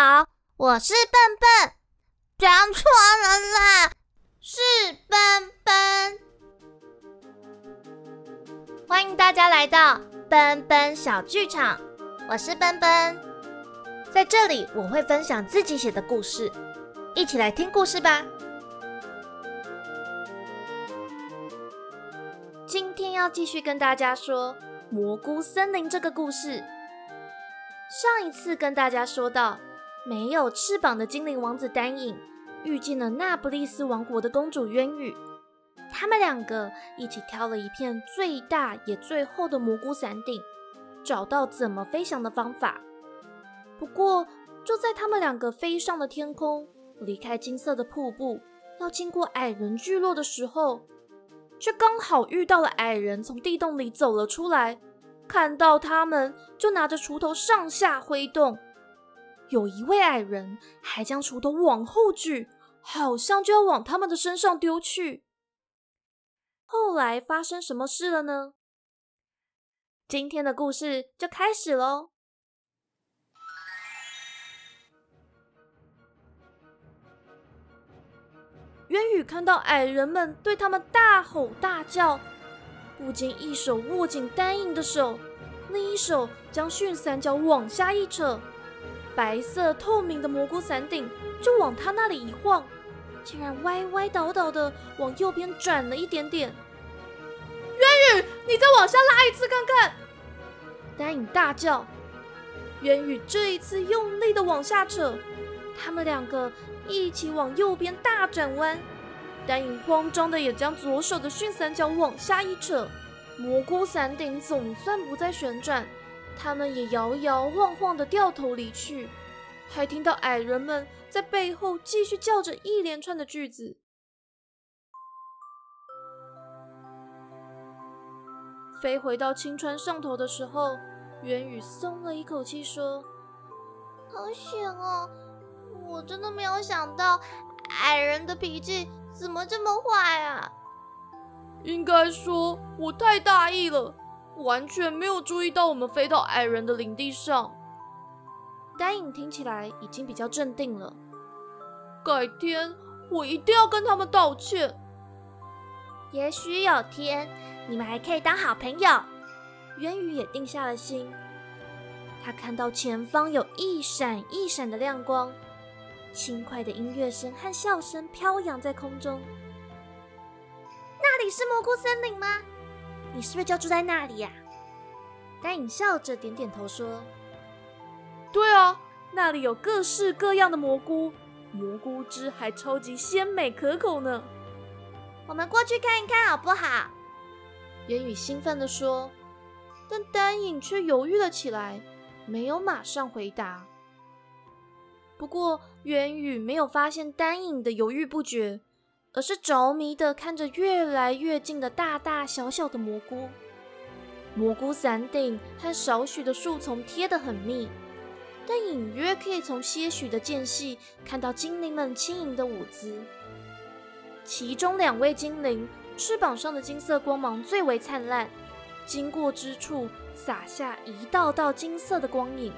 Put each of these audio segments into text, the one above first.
好，我是笨笨，讲错人啦，是笨笨。欢迎大家来到奔奔小剧场，我是奔奔，在这里我会分享自己写的故事，一起来听故事吧。今天要继续跟大家说蘑菇森林这个故事。上一次跟大家说到，没有翅膀的精灵王子丹影遇见了那不勒斯王国的公主渊羽。他们两个一起挑了一片最大也最厚的蘑菇伞顶，找到怎么飞翔的方法。不过，就在他们两个飞上了天空，离开金色的瀑布，要经过矮人聚落的时候，却刚好遇到了矮人从地洞里走了出来。看到他们，就拿着锄头上下挥动。有一位矮人还将锄头往后举，好像就要往他们的身上丢去。后来发生什么事了呢？今天的故事就开始喽。渊宇看到矮人们对他们大吼大叫，不禁一手握紧丹影的手，另一手将驯伞脚往下一扯，白色透明的蘑菇伞顶就往他那里一晃。竟然歪歪倒倒的往右边转了一点点。渊羽，你再往下拉一次看看！丹影大叫。渊羽这一次用力的往下扯，他们两个一起往右边大转弯。丹影慌张的也将左手的迅伞脚往下一扯，蘑菇伞顶总算不再旋转，他们也摇摇晃晃的掉头离去。还听到矮人们在背后继续叫着一连串的句子。飞回到青川上头的时候，元宇松了一口气，说：“好险哦！我真的没有想到矮人的脾气怎么这么坏啊！应该说我太大意了，完全没有注意到我们飞到矮人的领地上。”丹影听起来已经比较镇定了。改天我一定要跟他们道歉。也许有天你们还可以当好朋友。渊羽也定下了心。他看到前方有一闪一闪的亮光，轻快的音乐声和笑声飘扬在空中。那里是蘑菇森林吗？你是不是就住在那里呀？丹影笑着点点头说。对啊，那里有各式各样的蘑菇，蘑菇汁还超级鲜美可口呢。我们过去看一看好不好？言语兴奋地说，但丹影却犹豫了起来，没有马上回答。不过，元宇没有发现丹影的犹豫不决，而是着迷的看着越来越近的大大小小的蘑菇。蘑菇伞顶和少许的树丛贴得很密。但隐约可以从些许的间隙看到精灵们轻盈的舞姿。其中两位精灵翅膀上的金色光芒最为灿烂，经过之处洒下一道道金色的光影。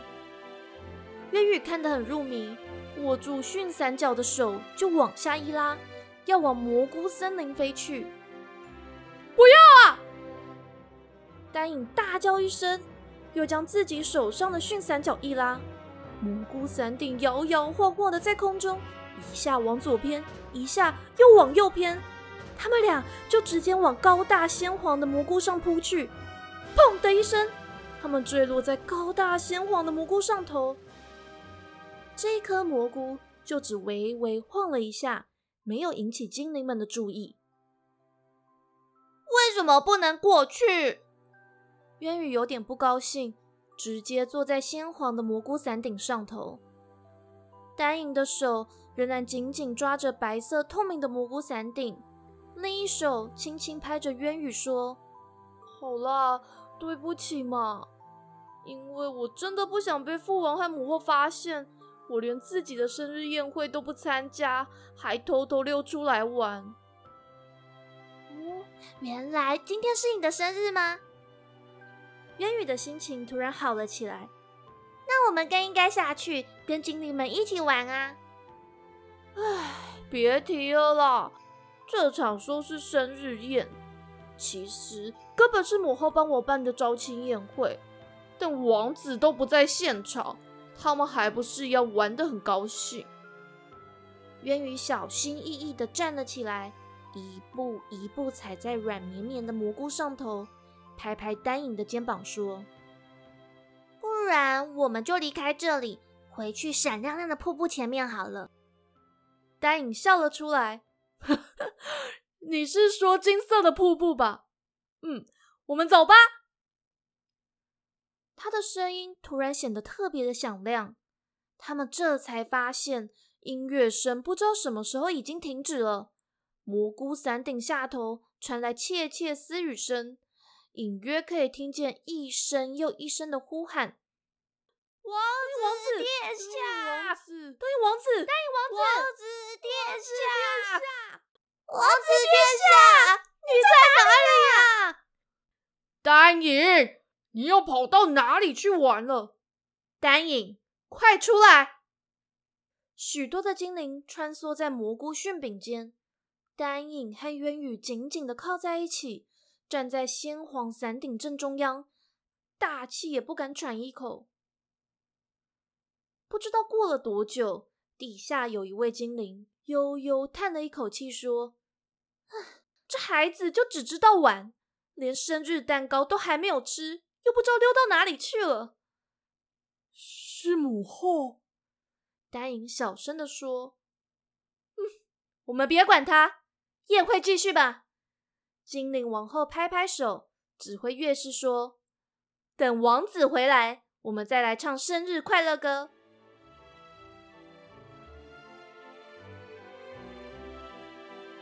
月羽看得很入迷，握住驯伞脚的手就往下一拉，要往蘑菇森林飞去。不要啊！丹影大叫一声，又将自己手上的驯伞脚一拉。蘑菇伞顶摇摇晃晃的在空中，一下往左偏，一下又往右偏，他们俩就直接往高大鲜黄的蘑菇上扑去。砰的一声，他们坠落在高大鲜黄的蘑菇上头。这颗蘑菇就只微微晃了一下，没有引起精灵们的注意。为什么不能过去？渊羽有点不高兴。直接坐在鲜黄的蘑菇伞顶上头，丹影的手仍然紧紧抓着白色透明的蘑菇伞顶，另一手轻轻拍着渊羽说：“好啦，对不起嘛，因为我真的不想被父王和母后发现，我连自己的生日宴会都不参加，还偷偷溜出来玩。”哦，原来今天是你的生日吗？渊羽的心情突然好了起来。那我们更应该下去跟精灵们一起玩啊！唉，别提了啦，这场说是生日宴，其实根本是母后帮我办的招亲宴会，但王子都不在现场，他们还不是要玩得很高兴？渊羽小心翼翼地站了起来，一步一步踩在软绵绵的蘑菇上头，拍拍丹影的肩膀说。不然我们就离开这里，回去闪亮亮的瀑布前面好了。丹影笑了出来，你是说金色的瀑布吧？嗯，我们走吧。他的声音突然显得特别的响亮，他们这才发现音乐声不知道什么时候已经停止了。蘑菇伞顶下头传来窃窃私语声，隐约可以听见一声又一声的呼喊。王子殿下，王子，答应王子，答应王子，王子殿下，王子殿下，你在哪里呀？丹影，你又跑到哪里去玩了？丹影，快出来！许多的精灵穿梭在蘑菇馅饼间，丹影和渊羽紧紧的靠在一起，站在鲜黄伞顶正中央，大气也不敢喘一口。不知道过了多久，底下有一位精灵悠悠叹了一口气，说：“这孩子就只知道玩，连生日蛋糕都还没有吃，又不知道溜到哪里去了。”是母后，丹影小声的说：“嗯，我们别管他，宴会继续吧。”精灵王后拍拍手，指挥乐师说：“等王子回来，我们再来唱生日快乐歌。”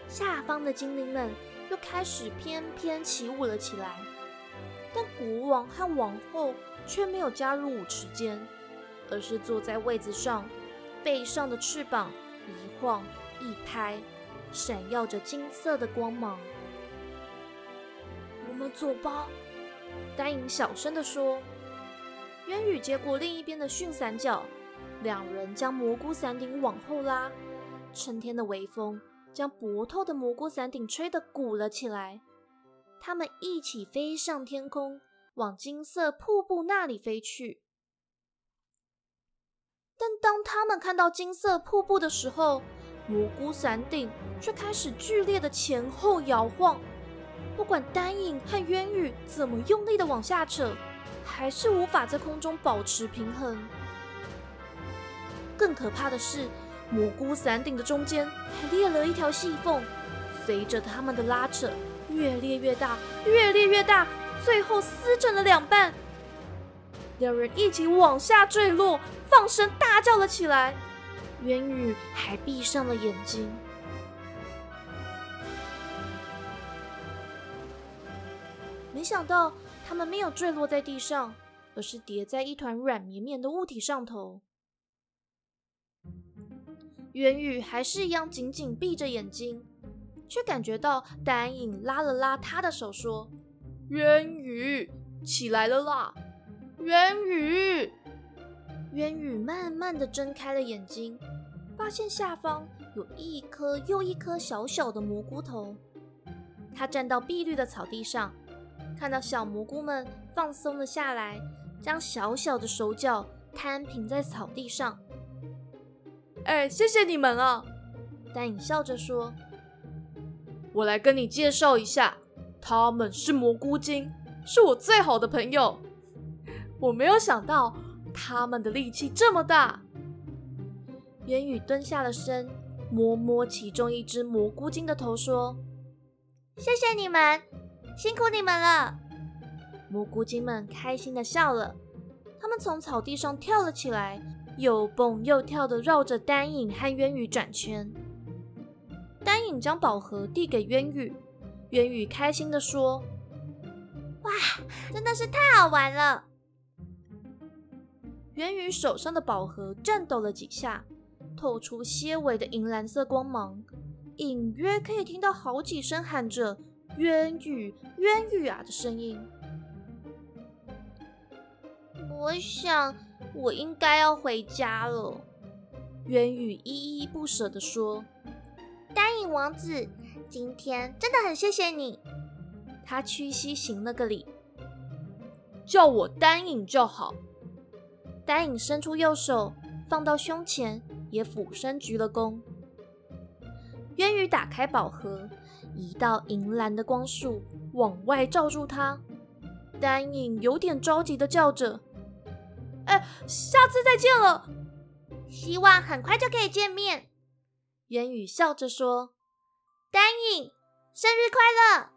下方的精灵们又开始翩翩起舞了起来，但国王和王后却没有加入舞池间，而是坐在位子上，背上的翅膀一晃一拍，闪耀着金色的光芒。我们走吧，丹影小声地说。渊羽接过另一边的驯伞角，两人将蘑菇伞顶往后拉，春天的微风。将薄透的蘑菇伞顶吹得鼓了起来，他们一起飞上天空，往金色瀑布那里飞去。但当他们看到金色瀑布的时候，蘑菇伞顶却开始剧烈的前后摇晃。不管丹影和渊羽怎么用力的往下扯，还是无法在空中保持平衡。更可怕的是。蘑菇伞顶的中间还裂了一条细缝，随着他们的拉扯，越裂越大，越裂越大，最后撕成了两半。两人一起往下坠落，放声大叫了起来。渊宇还闭上了眼睛。没想到他们没有坠落在地上，而是叠在一团软绵绵的物体上头。渊宇还是一样紧紧闭着眼睛，却感觉到丹影拉了拉他的手，说：“渊羽，起来了啦！”渊羽，渊羽慢慢的睁开了眼睛，发现下方有一颗又一颗小小的蘑菇头。他站到碧绿的草地上，看到小蘑菇们放松了下来，将小小的手脚摊平在草地上。哎，谢谢你们啊！丹影笑着说：“我来跟你介绍一下，他们是蘑菇精，是我最好的朋友。我没有想到他们的力气这么大。”渊羽蹲下了身，摸摸其中一只蘑菇精的头，说：“谢谢你们，辛苦你们了。”蘑菇精们开心的笑了，他们从草地上跳了起来。又蹦又跳的绕着丹影和渊羽转圈。丹影将宝盒递给渊羽，渊羽开心的说：“哇，真的是太好玩了！”渊羽手上的宝盒颤抖了几下，透出些微的银蓝色光芒，隐约可以听到好几声喊着“渊羽，渊羽啊”的声音。我想。我应该要回家了。渊羽依依不舍地说：“丹影王子，今天真的很谢谢你。”他屈膝行了个礼，叫我丹影就好。丹影伸出右手放到胸前，也俯身鞠了躬。渊羽打开宝盒，一道银蓝的光束往外照住他。丹影有点着急的叫着：“哎，下次再见了！希望很快就可以见面。”渊羽笑着说：“丹影，生日快乐！”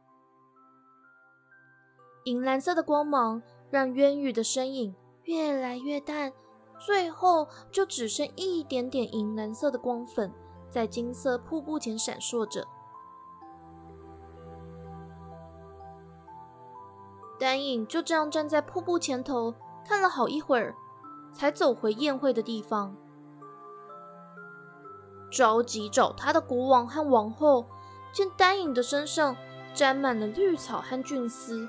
银蓝色的光芒让渊羽的身影越来越淡，最后就只剩一点点银蓝色的光粉在金色瀑布前闪烁着。丹影就这样站在瀑布前头，看了好一会儿，才走回宴会的地方。着急找他的国王和王后，见丹影的身上沾满了绿草和菌丝，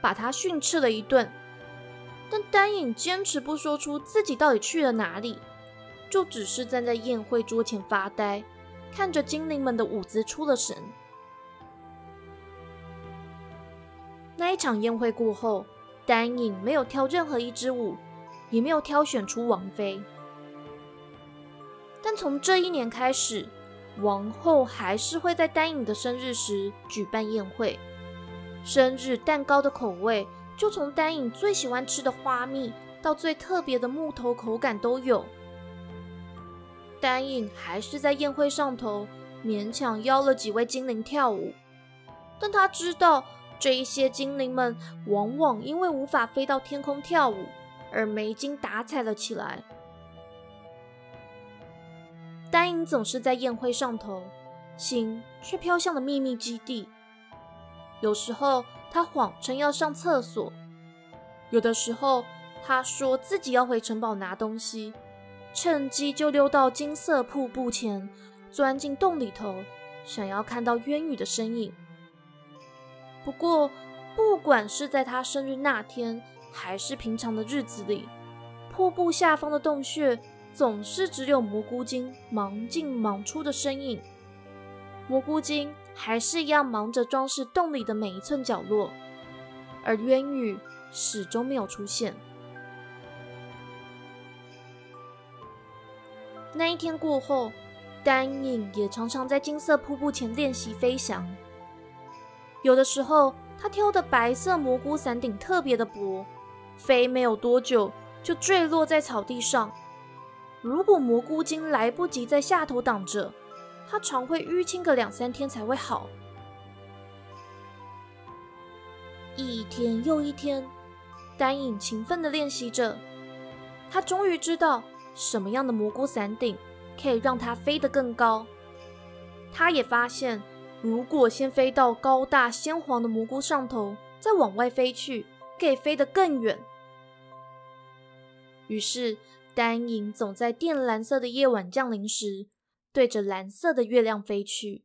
把他训斥了一顿。但丹影坚持不说出自己到底去了哪里，就只是站在宴会桌前发呆，看着精灵们的舞姿出了神。那一场宴会过后，丹影没有跳任何一支舞，也没有挑选出王妃。但从这一年开始，王后还是会在丹影的生日时举办宴会。生日蛋糕的口味，就从丹影最喜欢吃的花蜜，到最特别的木头口感都有。丹影还是在宴会上头勉强邀了几位精灵跳舞，但他知道。这一些精灵们往往因为无法飞到天空跳舞，而没精打采了起来。丹影总是在宴会上头，心却飘向了秘密基地。有时候他谎称要上厕所，有的时候他说自己要回城堡拿东西，趁机就溜到金色瀑布前，钻进洞里头，想要看到渊羽的身影。不过，不管是在他生日那天，还是平常的日子里，瀑布下方的洞穴总是只有蘑菇精忙进忙出的身影。蘑菇精还是一样忙着装饰洞里的每一寸角落，而渊羽始终没有出现。那一天过后，丹影也常常在金色瀑布前练习飞翔。有的时候，他挑的白色蘑菇伞顶特别的薄，飞没有多久就坠落在草地上。如果蘑菇精来不及在下头挡着，他常会淤青个两三天才会好。一天又一天，丹影勤奋的练习着，他终于知道什么样的蘑菇伞顶可以让他飞得更高。他也发现。如果先飞到高大鲜黄的蘑菇上头，再往外飞去，可以飞得更远。于是，丹影总在靛蓝色的夜晚降临时，对着蓝色的月亮飞去。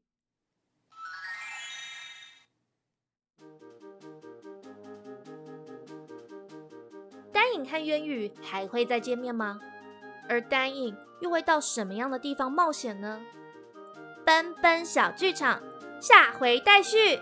丹影和渊羽还会再见面吗？而丹影又会到什么样的地方冒险呢？奔奔小剧场。下回待续。